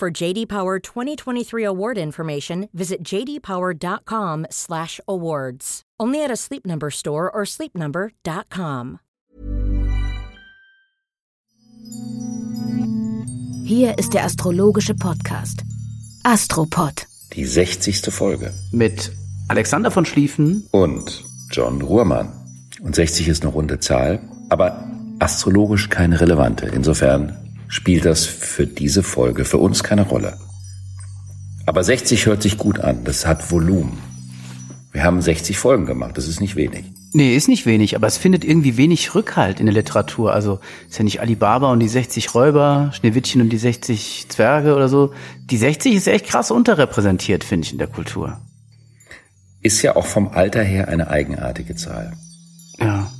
For JD Power 2023 award information, visit jdpower.com/awards. Only at a Sleep Number store or sleepnumber.com. Hier ist der astrologische Podcast Astropod. Die 60. Folge. Mit Alexander von Schlieffen Und John Ruhrmann. Und 60 ist eine runde Zahl, aber astrologisch keine relevante. Insofern spielt das für diese Folge für uns keine Rolle. Aber 60 hört sich gut an, das hat Volumen. Wir haben 60 Folgen gemacht, das ist nicht wenig. Nee, ist nicht wenig, aber es findet irgendwie wenig Rückhalt in der Literatur. Also ist ja nicht Alibaba und die 60 Räuber, Schneewittchen und die 60 Zwerge oder so. Die 60 ist echt krass unterrepräsentiert, finde ich, in der Kultur. Ist ja auch vom Alter her eine eigenartige Zahl. Ja.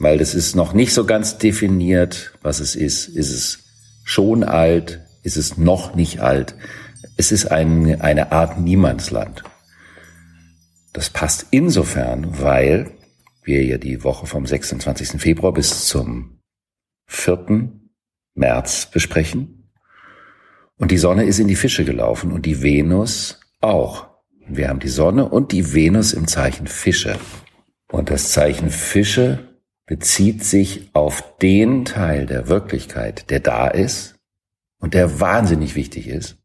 Weil das ist noch nicht so ganz definiert, was es ist. Ist es schon alt? Ist es noch nicht alt? Es ist ein, eine Art Niemandsland. Das passt insofern, weil wir ja die Woche vom 26. Februar bis zum 4. März besprechen. Und die Sonne ist in die Fische gelaufen und die Venus auch. Wir haben die Sonne und die Venus im Zeichen Fische. Und das Zeichen Fische bezieht sich auf den Teil der Wirklichkeit, der da ist und der wahnsinnig wichtig ist,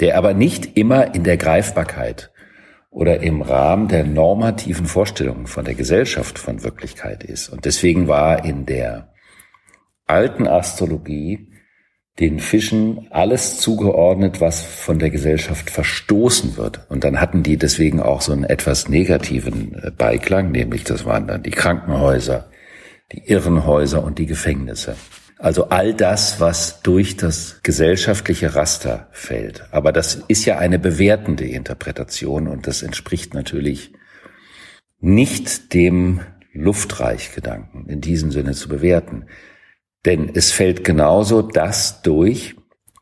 der aber nicht immer in der Greifbarkeit oder im Rahmen der normativen Vorstellungen von der Gesellschaft von Wirklichkeit ist. Und deswegen war in der alten Astrologie den Fischen alles zugeordnet, was von der Gesellschaft verstoßen wird. Und dann hatten die deswegen auch so einen etwas negativen äh, Beiklang, nämlich das waren dann die Krankenhäuser, die Irrenhäuser und die Gefängnisse. Also all das, was durch das gesellschaftliche Raster fällt. Aber das ist ja eine bewertende Interpretation und das entspricht natürlich nicht dem Luftreichgedanken in diesem Sinne zu bewerten. Denn es fällt genauso das durch,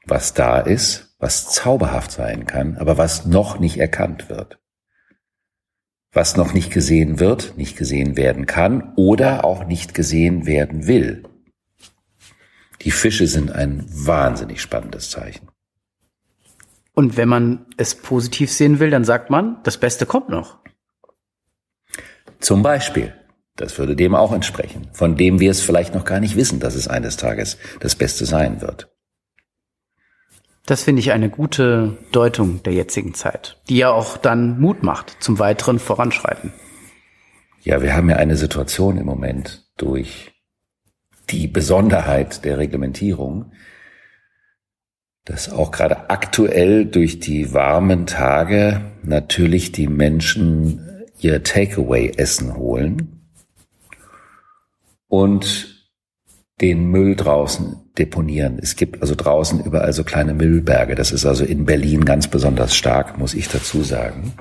was da ist, was zauberhaft sein kann, aber was noch nicht erkannt wird. Was noch nicht gesehen wird, nicht gesehen werden kann oder auch nicht gesehen werden will. Die Fische sind ein wahnsinnig spannendes Zeichen. Und wenn man es positiv sehen will, dann sagt man, das Beste kommt noch. Zum Beispiel, das würde dem auch entsprechen, von dem wir es vielleicht noch gar nicht wissen, dass es eines Tages das Beste sein wird. Das finde ich eine gute Deutung der jetzigen Zeit, die ja auch dann Mut macht zum weiteren Voranschreiten. Ja, wir haben ja eine Situation im Moment durch die Besonderheit der Reglementierung, dass auch gerade aktuell durch die warmen Tage natürlich die Menschen ihr Takeaway-Essen holen und den Müll draußen deponieren. Es gibt also draußen überall so kleine Müllberge. Das ist also in Berlin ganz besonders stark, muss ich dazu sagen.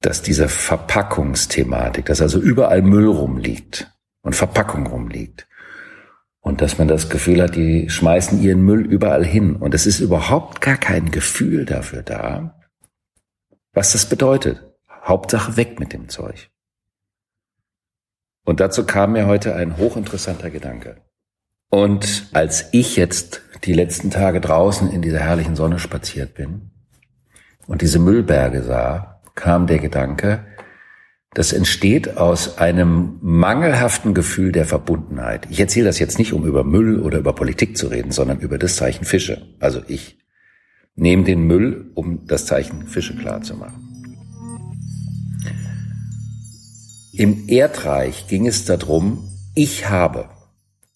Dass diese Verpackungsthematik, dass also überall Müll rumliegt, und Verpackung rumliegt. Und dass man das Gefühl hat, die schmeißen ihren Müll überall hin. Und es ist überhaupt gar kein Gefühl dafür da, was das bedeutet. Hauptsache weg mit dem Zeug. Und dazu kam mir heute ein hochinteressanter Gedanke. Und als ich jetzt die letzten Tage draußen in dieser herrlichen Sonne spaziert bin und diese Müllberge sah, kam der Gedanke, das entsteht aus einem mangelhaften Gefühl der Verbundenheit. Ich erzähle das jetzt nicht, um über Müll oder über Politik zu reden, sondern über das Zeichen Fische. Also ich nehme den Müll, um das Zeichen Fische klar zu machen. Im Erdreich ging es darum, ich habe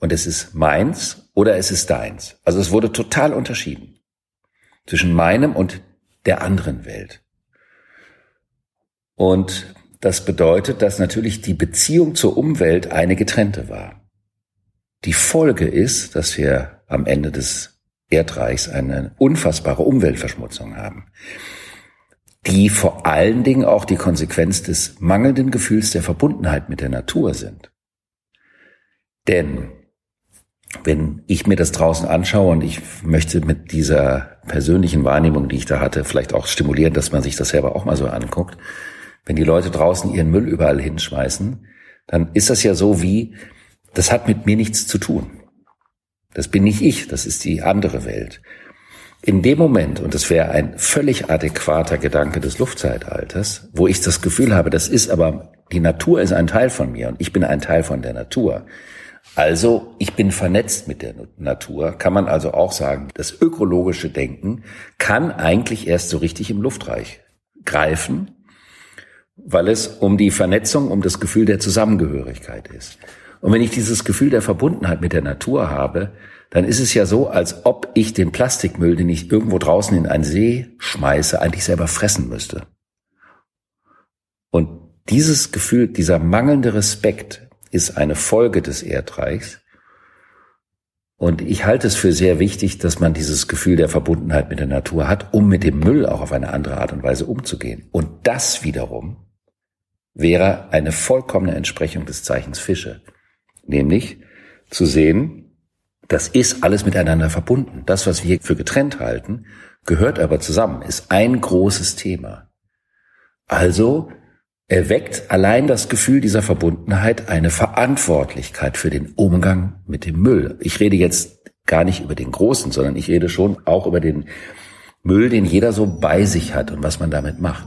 und es ist meins oder es ist deins. Also es wurde total unterschieden zwischen meinem und der anderen Welt. Und das bedeutet, dass natürlich die Beziehung zur Umwelt eine getrennte war. Die Folge ist, dass wir am Ende des Erdreichs eine unfassbare Umweltverschmutzung haben, die vor allen Dingen auch die Konsequenz des mangelnden Gefühls der Verbundenheit mit der Natur sind. Denn wenn ich mir das draußen anschaue und ich möchte mit dieser persönlichen Wahrnehmung, die ich da hatte, vielleicht auch stimulieren, dass man sich das selber auch mal so anguckt, wenn die Leute draußen ihren Müll überall hinschmeißen, dann ist das ja so wie, das hat mit mir nichts zu tun. Das bin nicht ich, das ist die andere Welt. In dem Moment, und das wäre ein völlig adäquater Gedanke des Luftzeitalters, wo ich das Gefühl habe, das ist aber, die Natur ist ein Teil von mir und ich bin ein Teil von der Natur. Also, ich bin vernetzt mit der Natur, kann man also auch sagen, das ökologische Denken kann eigentlich erst so richtig im Luftreich greifen, weil es um die Vernetzung, um das Gefühl der Zusammengehörigkeit ist. Und wenn ich dieses Gefühl der Verbundenheit mit der Natur habe, dann ist es ja so, als ob ich den Plastikmüll, den ich irgendwo draußen in einen See schmeiße, eigentlich selber fressen müsste. Und dieses Gefühl, dieser mangelnde Respekt ist eine Folge des Erdreichs. Und ich halte es für sehr wichtig, dass man dieses Gefühl der Verbundenheit mit der Natur hat, um mit dem Müll auch auf eine andere Art und Weise umzugehen. Und das wiederum wäre eine vollkommene Entsprechung des Zeichens Fische. Nämlich zu sehen, das ist alles miteinander verbunden. Das, was wir für getrennt halten, gehört aber zusammen, ist ein großes Thema. Also erweckt allein das Gefühl dieser Verbundenheit eine Verantwortlichkeit für den Umgang mit dem Müll. Ich rede jetzt gar nicht über den großen, sondern ich rede schon auch über den Müll, den jeder so bei sich hat und was man damit macht.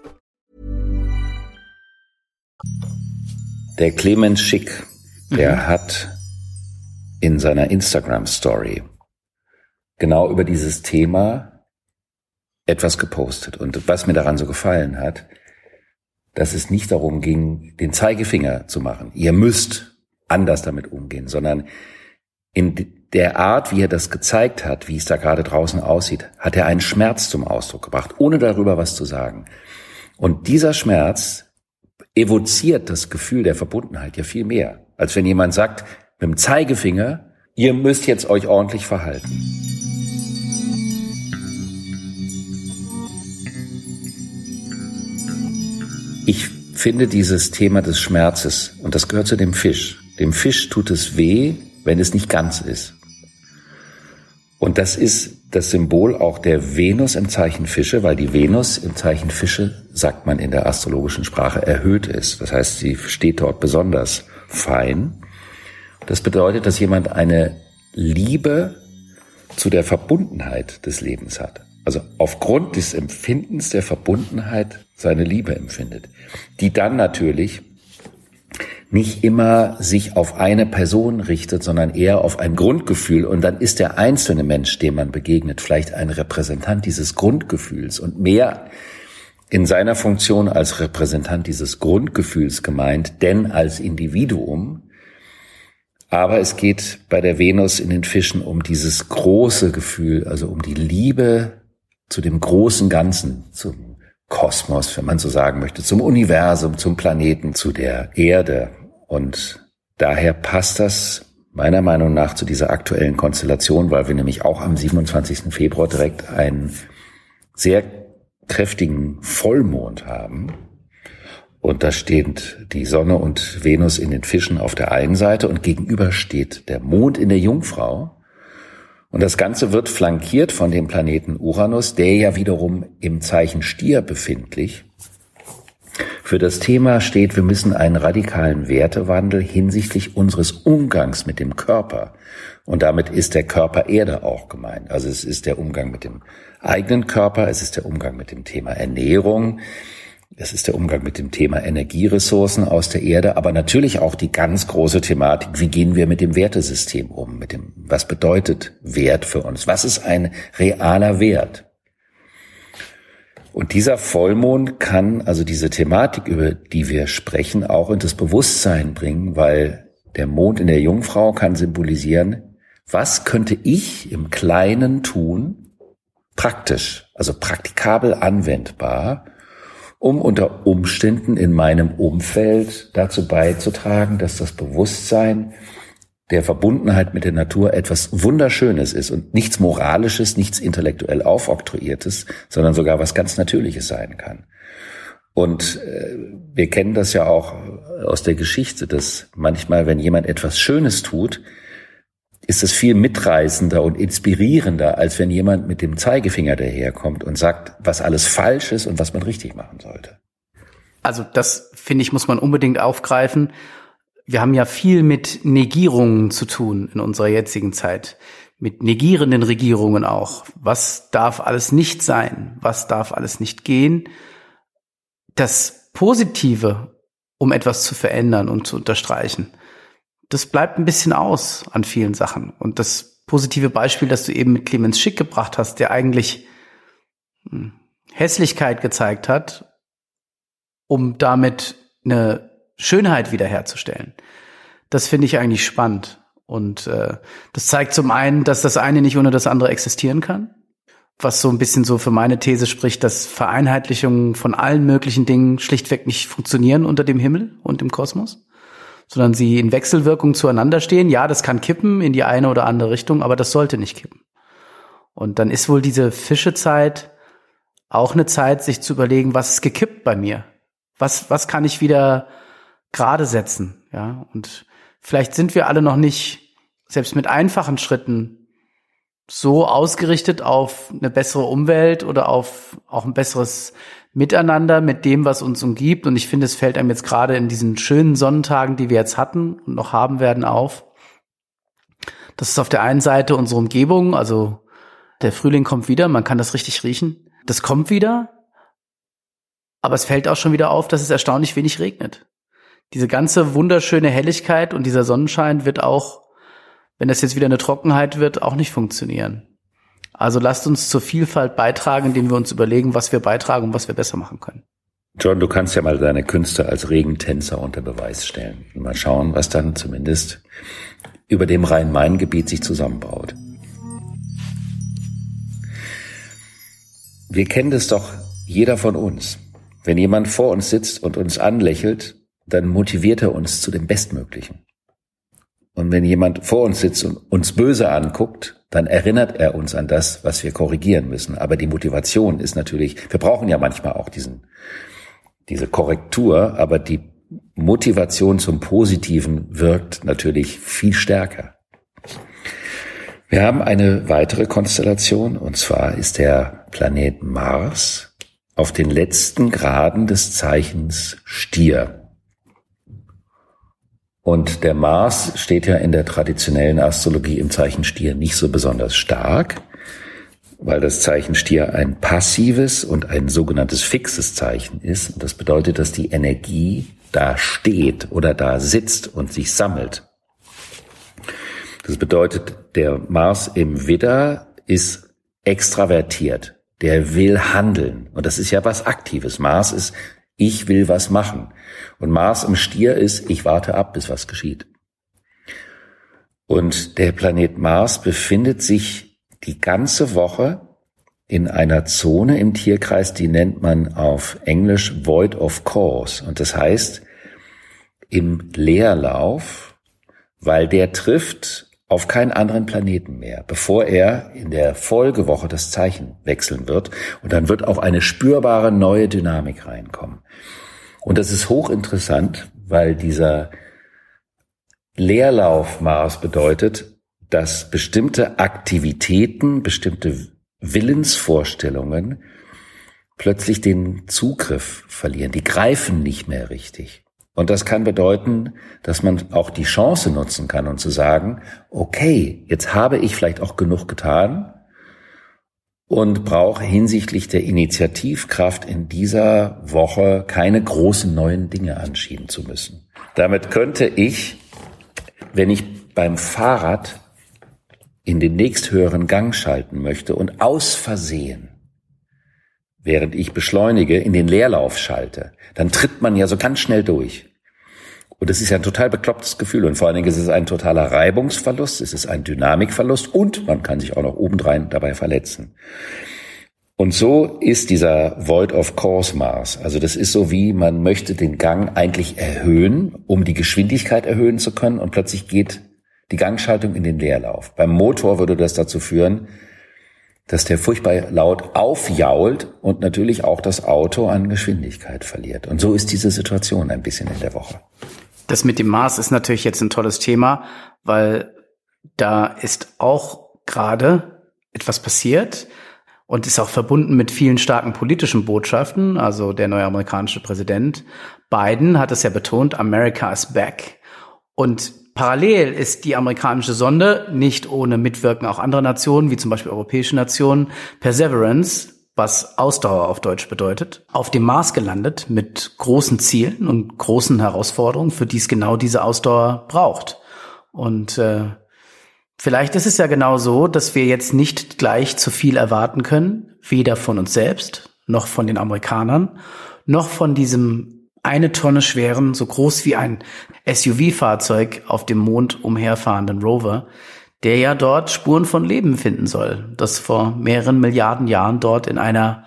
Der Clemens Schick, der hat in seiner Instagram Story genau über dieses Thema etwas gepostet. Und was mir daran so gefallen hat, dass es nicht darum ging, den Zeigefinger zu machen. Ihr müsst anders damit umgehen, sondern in der Art, wie er das gezeigt hat, wie es da gerade draußen aussieht, hat er einen Schmerz zum Ausdruck gebracht, ohne darüber was zu sagen. Und dieser Schmerz evoziert das Gefühl der Verbundenheit ja viel mehr, als wenn jemand sagt, mit dem Zeigefinger, ihr müsst jetzt euch ordentlich verhalten. Ich finde dieses Thema des Schmerzes, und das gehört zu dem Fisch, dem Fisch tut es weh, wenn es nicht ganz ist. Und das ist das Symbol auch der Venus im Zeichen Fische, weil die Venus im Zeichen Fische, sagt man in der astrologischen Sprache, erhöht ist. Das heißt, sie steht dort besonders fein. Das bedeutet, dass jemand eine Liebe zu der Verbundenheit des Lebens hat. Also aufgrund des Empfindens der Verbundenheit seine Liebe empfindet, die dann natürlich nicht immer sich auf eine Person richtet, sondern eher auf ein Grundgefühl. Und dann ist der einzelne Mensch, dem man begegnet, vielleicht ein Repräsentant dieses Grundgefühls und mehr in seiner Funktion als Repräsentant dieses Grundgefühls gemeint, denn als Individuum. Aber es geht bei der Venus in den Fischen um dieses große Gefühl, also um die Liebe zu dem großen Ganzen, zum Kosmos, wenn man so sagen möchte, zum Universum, zum Planeten, zu der Erde. Und daher passt das meiner Meinung nach zu dieser aktuellen Konstellation, weil wir nämlich auch am 27. Februar direkt einen sehr kräftigen Vollmond haben. Und da steht die Sonne und Venus in den Fischen auf der einen Seite und gegenüber steht der Mond in der Jungfrau. Und das Ganze wird flankiert von dem Planeten Uranus, der ja wiederum im Zeichen Stier befindlich für das Thema steht, wir müssen einen radikalen Wertewandel hinsichtlich unseres Umgangs mit dem Körper. Und damit ist der Körper Erde auch gemeint. Also es ist der Umgang mit dem eigenen Körper, es ist der Umgang mit dem Thema Ernährung, Es ist der Umgang mit dem Thema Energieressourcen aus der Erde, aber natürlich auch die ganz große Thematik, wie gehen wir mit dem Wertesystem um, mit dem, was bedeutet Wert für uns? Was ist ein realer Wert? Und dieser Vollmond kann also diese Thematik, über die wir sprechen, auch in das Bewusstsein bringen, weil der Mond in der Jungfrau kann symbolisieren, was könnte ich im Kleinen tun, praktisch, also praktikabel anwendbar, um unter Umständen in meinem Umfeld dazu beizutragen, dass das Bewusstsein der Verbundenheit mit der Natur etwas Wunderschönes ist und nichts Moralisches, nichts intellektuell aufoktroyiertes, sondern sogar was ganz Natürliches sein kann. Und äh, wir kennen das ja auch aus der Geschichte, dass manchmal, wenn jemand etwas Schönes tut, ist es viel mitreißender und inspirierender, als wenn jemand mit dem Zeigefinger daherkommt und sagt, was alles falsch ist und was man richtig machen sollte. Also das, finde ich, muss man unbedingt aufgreifen. Wir haben ja viel mit Negierungen zu tun in unserer jetzigen Zeit. Mit negierenden Regierungen auch. Was darf alles nicht sein? Was darf alles nicht gehen? Das Positive, um etwas zu verändern und zu unterstreichen, das bleibt ein bisschen aus an vielen Sachen. Und das positive Beispiel, das du eben mit Clemens Schick gebracht hast, der eigentlich hm, Hässlichkeit gezeigt hat, um damit eine Schönheit wiederherzustellen. Das finde ich eigentlich spannend. Und äh, das zeigt zum einen, dass das eine nicht ohne das andere existieren kann, was so ein bisschen so für meine These spricht, dass Vereinheitlichungen von allen möglichen Dingen schlichtweg nicht funktionieren unter dem Himmel und im Kosmos sondern sie in Wechselwirkung zueinander stehen. Ja, das kann kippen in die eine oder andere Richtung, aber das sollte nicht kippen. Und dann ist wohl diese Fischezeit auch eine Zeit, sich zu überlegen, was ist gekippt bei mir? Was, was kann ich wieder gerade setzen? Ja, und vielleicht sind wir alle noch nicht, selbst mit einfachen Schritten, so ausgerichtet auf eine bessere Umwelt oder auf auch ein besseres Miteinander mit dem, was uns umgibt. Und ich finde, es fällt einem jetzt gerade in diesen schönen Sonnentagen, die wir jetzt hatten und noch haben werden, auf. Das ist auf der einen Seite unsere Umgebung, also der Frühling kommt wieder, man kann das richtig riechen. Das kommt wieder. Aber es fällt auch schon wieder auf, dass es erstaunlich wenig regnet. Diese ganze wunderschöne Helligkeit und dieser Sonnenschein wird auch, wenn das jetzt wieder eine Trockenheit wird, auch nicht funktionieren. Also lasst uns zur Vielfalt beitragen, indem wir uns überlegen, was wir beitragen und was wir besser machen können. John, du kannst ja mal deine Künste als Regentänzer unter Beweis stellen. Mal schauen, was dann zumindest über dem Rhein-Main-Gebiet sich zusammenbaut. Wir kennen das doch jeder von uns. Wenn jemand vor uns sitzt und uns anlächelt, dann motiviert er uns zu dem Bestmöglichen. Und wenn jemand vor uns sitzt und uns böse anguckt, dann erinnert er uns an das, was wir korrigieren müssen. Aber die Motivation ist natürlich, wir brauchen ja manchmal auch diesen, diese Korrektur, aber die Motivation zum Positiven wirkt natürlich viel stärker. Wir haben eine weitere Konstellation, und zwar ist der Planet Mars auf den letzten Graden des Zeichens Stier. Und der Mars steht ja in der traditionellen Astrologie im Zeichen Stier nicht so besonders stark, weil das Zeichen Stier ein passives und ein sogenanntes fixes Zeichen ist. Und das bedeutet, dass die Energie da steht oder da sitzt und sich sammelt. Das bedeutet, der Mars im Widder ist extravertiert. Der will handeln. Und das ist ja was Aktives. Mars ist ich will was machen. Und Mars im Stier ist, ich warte ab, bis was geschieht. Und der Planet Mars befindet sich die ganze Woche in einer Zone im Tierkreis, die nennt man auf Englisch Void of Course. Und das heißt, im Leerlauf, weil der trifft auf keinen anderen Planeten mehr, bevor er in der Folgewoche das Zeichen wechseln wird. Und dann wird auch eine spürbare neue Dynamik reinkommen. Und das ist hochinteressant, weil dieser Leerlauf Mars bedeutet, dass bestimmte Aktivitäten, bestimmte Willensvorstellungen plötzlich den Zugriff verlieren. Die greifen nicht mehr richtig. Und das kann bedeuten, dass man auch die Chance nutzen kann und zu sagen, okay, jetzt habe ich vielleicht auch genug getan und brauche hinsichtlich der Initiativkraft in dieser Woche keine großen neuen Dinge anschieben zu müssen. Damit könnte ich, wenn ich beim Fahrrad in den nächsthöheren Gang schalten möchte und aus Versehen, während ich beschleunige, in den Leerlauf schalte, dann tritt man ja so ganz schnell durch. Und das ist ja ein total beklopptes Gefühl. Und vor allen Dingen ist es ein totaler Reibungsverlust, es ist ein Dynamikverlust und man kann sich auch noch obendrein dabei verletzen. Und so ist dieser Void of Course Maß. Also das ist so wie, man möchte den Gang eigentlich erhöhen, um die Geschwindigkeit erhöhen zu können und plötzlich geht die Gangschaltung in den Leerlauf. Beim Motor würde das dazu führen, dass der furchtbar laut aufjault und natürlich auch das Auto an Geschwindigkeit verliert. Und so ist diese Situation ein bisschen in der Woche. Das mit dem Mars ist natürlich jetzt ein tolles Thema, weil da ist auch gerade etwas passiert und ist auch verbunden mit vielen starken politischen Botschaften. Also der neue amerikanische Präsident Biden hat es ja betont, America is back. Und Parallel ist die amerikanische Sonde, nicht ohne Mitwirken auch anderer Nationen, wie zum Beispiel europäische Nationen, Perseverance, was Ausdauer auf Deutsch bedeutet, auf dem Mars gelandet mit großen Zielen und großen Herausforderungen, für die es genau diese Ausdauer braucht. Und äh, vielleicht ist es ja genau so, dass wir jetzt nicht gleich zu viel erwarten können, weder von uns selbst, noch von den Amerikanern, noch von diesem eine Tonne schweren, so groß wie ein SUV-Fahrzeug auf dem Mond umherfahrenden Rover, der ja dort Spuren von Leben finden soll, das vor mehreren Milliarden Jahren dort in einer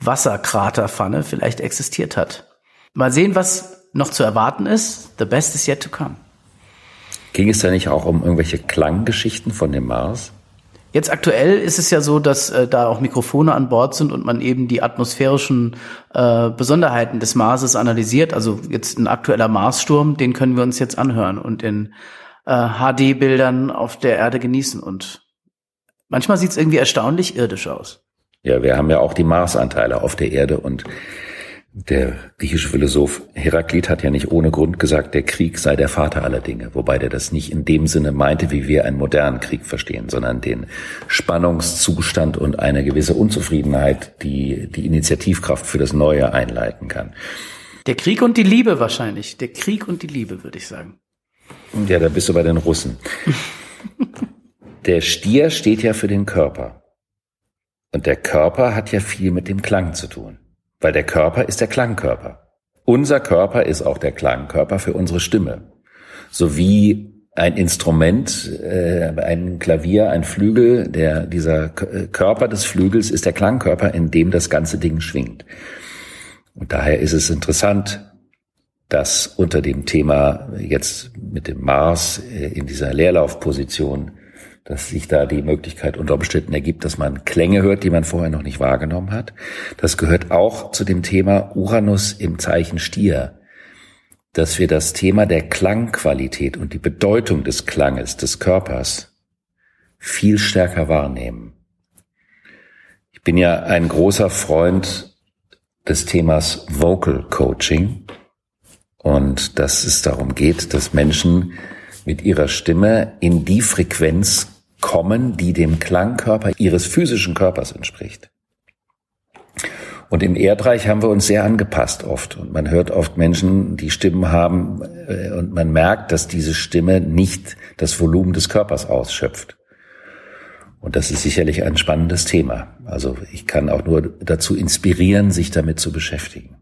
Wasserkraterpfanne vielleicht existiert hat. Mal sehen, was noch zu erwarten ist. The best is yet to come. Ging es da nicht auch um irgendwelche Klanggeschichten von dem Mars? Jetzt aktuell ist es ja so, dass äh, da auch Mikrofone an Bord sind und man eben die atmosphärischen äh, Besonderheiten des Marses analysiert. Also jetzt ein aktueller Marssturm, den können wir uns jetzt anhören und in äh, HD-Bildern auf der Erde genießen. Und manchmal sieht es irgendwie erstaunlich irdisch aus. Ja, wir haben ja auch die Marsanteile auf der Erde und der griechische Philosoph Heraklit hat ja nicht ohne Grund gesagt, der Krieg sei der Vater aller Dinge, wobei der das nicht in dem Sinne meinte, wie wir einen modernen Krieg verstehen, sondern den Spannungszustand und eine gewisse Unzufriedenheit, die die Initiativkraft für das Neue einleiten kann. Der Krieg und die Liebe wahrscheinlich. Der Krieg und die Liebe, würde ich sagen. Ja, da bist du bei den Russen. der Stier steht ja für den Körper. Und der Körper hat ja viel mit dem Klang zu tun. Weil der Körper ist der Klangkörper. Unser Körper ist auch der Klangkörper für unsere Stimme. So wie ein Instrument, äh, ein Klavier, ein Flügel, der, dieser Körper des Flügels ist der Klangkörper, in dem das ganze Ding schwingt. Und daher ist es interessant, dass unter dem Thema jetzt mit dem Mars äh, in dieser Leerlaufposition dass sich da die Möglichkeit unter Umständen ergibt, dass man Klänge hört, die man vorher noch nicht wahrgenommen hat. Das gehört auch zu dem Thema Uranus im Zeichen Stier, dass wir das Thema der Klangqualität und die Bedeutung des Klanges des Körpers viel stärker wahrnehmen. Ich bin ja ein großer Freund des Themas Vocal Coaching und dass es darum geht, dass Menschen mit ihrer Stimme in die Frequenz kommen, die dem Klangkörper ihres physischen Körpers entspricht. Und im Erdreich haben wir uns sehr angepasst oft. Und man hört oft Menschen, die Stimmen haben, äh, und man merkt, dass diese Stimme nicht das Volumen des Körpers ausschöpft. Und das ist sicherlich ein spannendes Thema. Also ich kann auch nur dazu inspirieren, sich damit zu beschäftigen.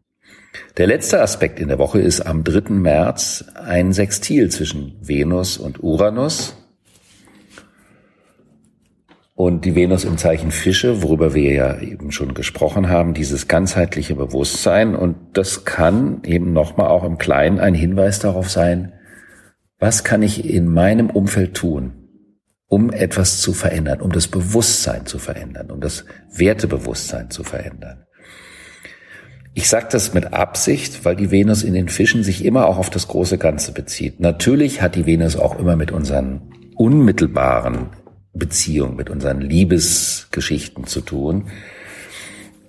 Der letzte Aspekt in der Woche ist am 3. März ein Sextil zwischen Venus und Uranus. Und die Venus im Zeichen Fische, worüber wir ja eben schon gesprochen haben, dieses ganzheitliche Bewusstsein. Und das kann eben nochmal auch im Kleinen ein Hinweis darauf sein, was kann ich in meinem Umfeld tun, um etwas zu verändern, um das Bewusstsein zu verändern, um das Wertebewusstsein zu verändern. Ich sage das mit Absicht, weil die Venus in den Fischen sich immer auch auf das große Ganze bezieht. Natürlich hat die Venus auch immer mit unseren unmittelbaren Beziehungen, mit unseren Liebesgeschichten zu tun.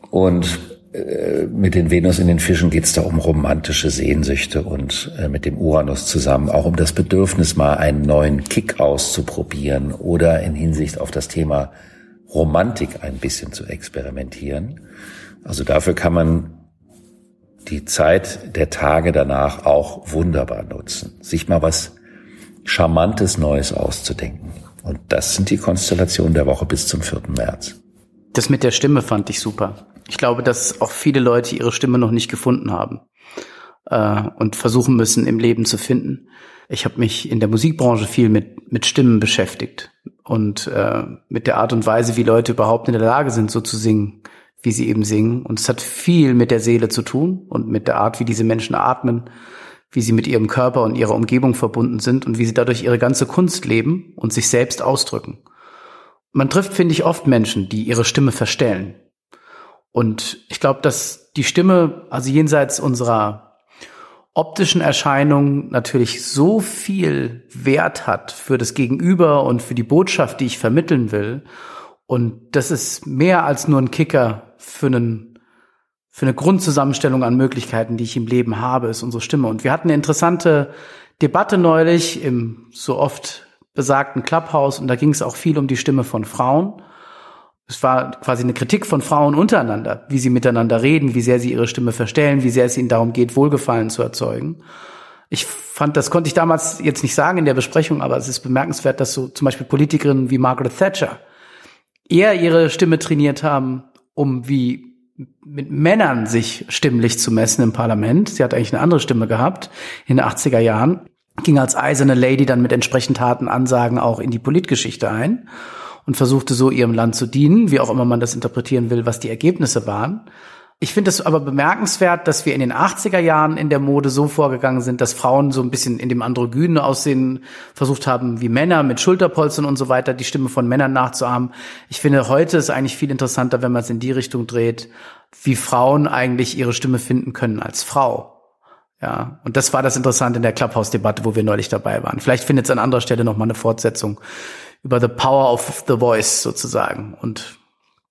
Und äh, mit den Venus in den Fischen geht es da um romantische Sehnsüchte und äh, mit dem Uranus zusammen auch um das Bedürfnis, mal einen neuen Kick auszuprobieren oder in Hinsicht auf das Thema Romantik ein bisschen zu experimentieren. Also dafür kann man die Zeit der Tage danach auch wunderbar nutzen, sich mal was Charmantes Neues auszudenken. Und das sind die Konstellationen der Woche bis zum 4. März. Das mit der Stimme fand ich super. Ich glaube, dass auch viele Leute ihre Stimme noch nicht gefunden haben äh, und versuchen müssen, im Leben zu finden. Ich habe mich in der Musikbranche viel mit, mit Stimmen beschäftigt und äh, mit der Art und Weise, wie Leute überhaupt in der Lage sind, so zu singen, wie sie eben singen. Und es hat viel mit der Seele zu tun und mit der Art, wie diese Menschen atmen, wie sie mit ihrem Körper und ihrer Umgebung verbunden sind und wie sie dadurch ihre ganze Kunst leben und sich selbst ausdrücken. Man trifft, finde ich, oft Menschen, die ihre Stimme verstellen. Und ich glaube, dass die Stimme, also jenseits unserer optischen Erscheinung natürlich so viel Wert hat für das Gegenüber und für die Botschaft, die ich vermitteln will. Und das ist mehr als nur ein Kicker für einen für eine Grundzusammenstellung an Möglichkeiten, die ich im Leben habe, ist unsere Stimme. Und wir hatten eine interessante Debatte neulich im so oft besagten Clubhouse und da ging es auch viel um die Stimme von Frauen. Es war quasi eine Kritik von Frauen untereinander, wie sie miteinander reden, wie sehr sie ihre Stimme verstellen, wie sehr es ihnen darum geht, Wohlgefallen zu erzeugen. Ich fand, das konnte ich damals jetzt nicht sagen in der Besprechung, aber es ist bemerkenswert, dass so zum Beispiel Politikerinnen wie Margaret Thatcher eher ihre Stimme trainiert haben, um wie mit Männern sich stimmlich zu messen im Parlament. Sie hat eigentlich eine andere Stimme gehabt in den 80er Jahren, ging als eiserne Lady dann mit entsprechend harten Ansagen auch in die Politgeschichte ein und versuchte so ihrem Land zu dienen, wie auch immer man das interpretieren will, was die Ergebnisse waren. Ich finde es aber bemerkenswert, dass wir in den 80er Jahren in der Mode so vorgegangen sind, dass Frauen so ein bisschen in dem androgynen Aussehen versucht haben, wie Männer mit Schulterpolstern und so weiter, die Stimme von Männern nachzuahmen. Ich finde, heute ist eigentlich viel interessanter, wenn man es in die Richtung dreht, wie Frauen eigentlich ihre Stimme finden können als Frau. Ja, und das war das Interessante in der Clubhouse-Debatte, wo wir neulich dabei waren. Vielleicht findet es an anderer Stelle nochmal eine Fortsetzung über the power of the voice sozusagen und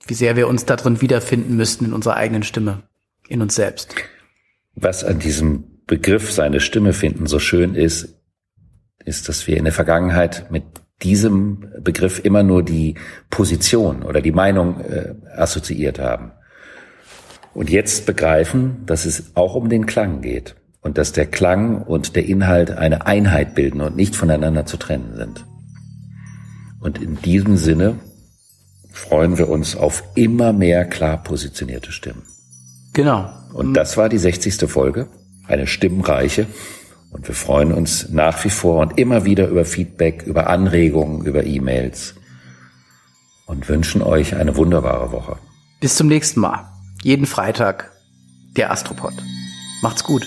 wie sehr wir uns darin wiederfinden müssten in unserer eigenen Stimme, in uns selbst. Was an diesem Begriff seine Stimme finden so schön ist, ist, dass wir in der Vergangenheit mit diesem Begriff immer nur die Position oder die Meinung äh, assoziiert haben. Und jetzt begreifen, dass es auch um den Klang geht und dass der Klang und der Inhalt eine Einheit bilden und nicht voneinander zu trennen sind. Und in diesem Sinne freuen wir uns auf immer mehr klar positionierte Stimmen. Genau. Und das war die 60. Folge, eine stimmreiche. Und wir freuen uns nach wie vor und immer wieder über Feedback, über Anregungen, über E-Mails und wünschen euch eine wunderbare Woche. Bis zum nächsten Mal. Jeden Freitag der Astropod. Macht's gut.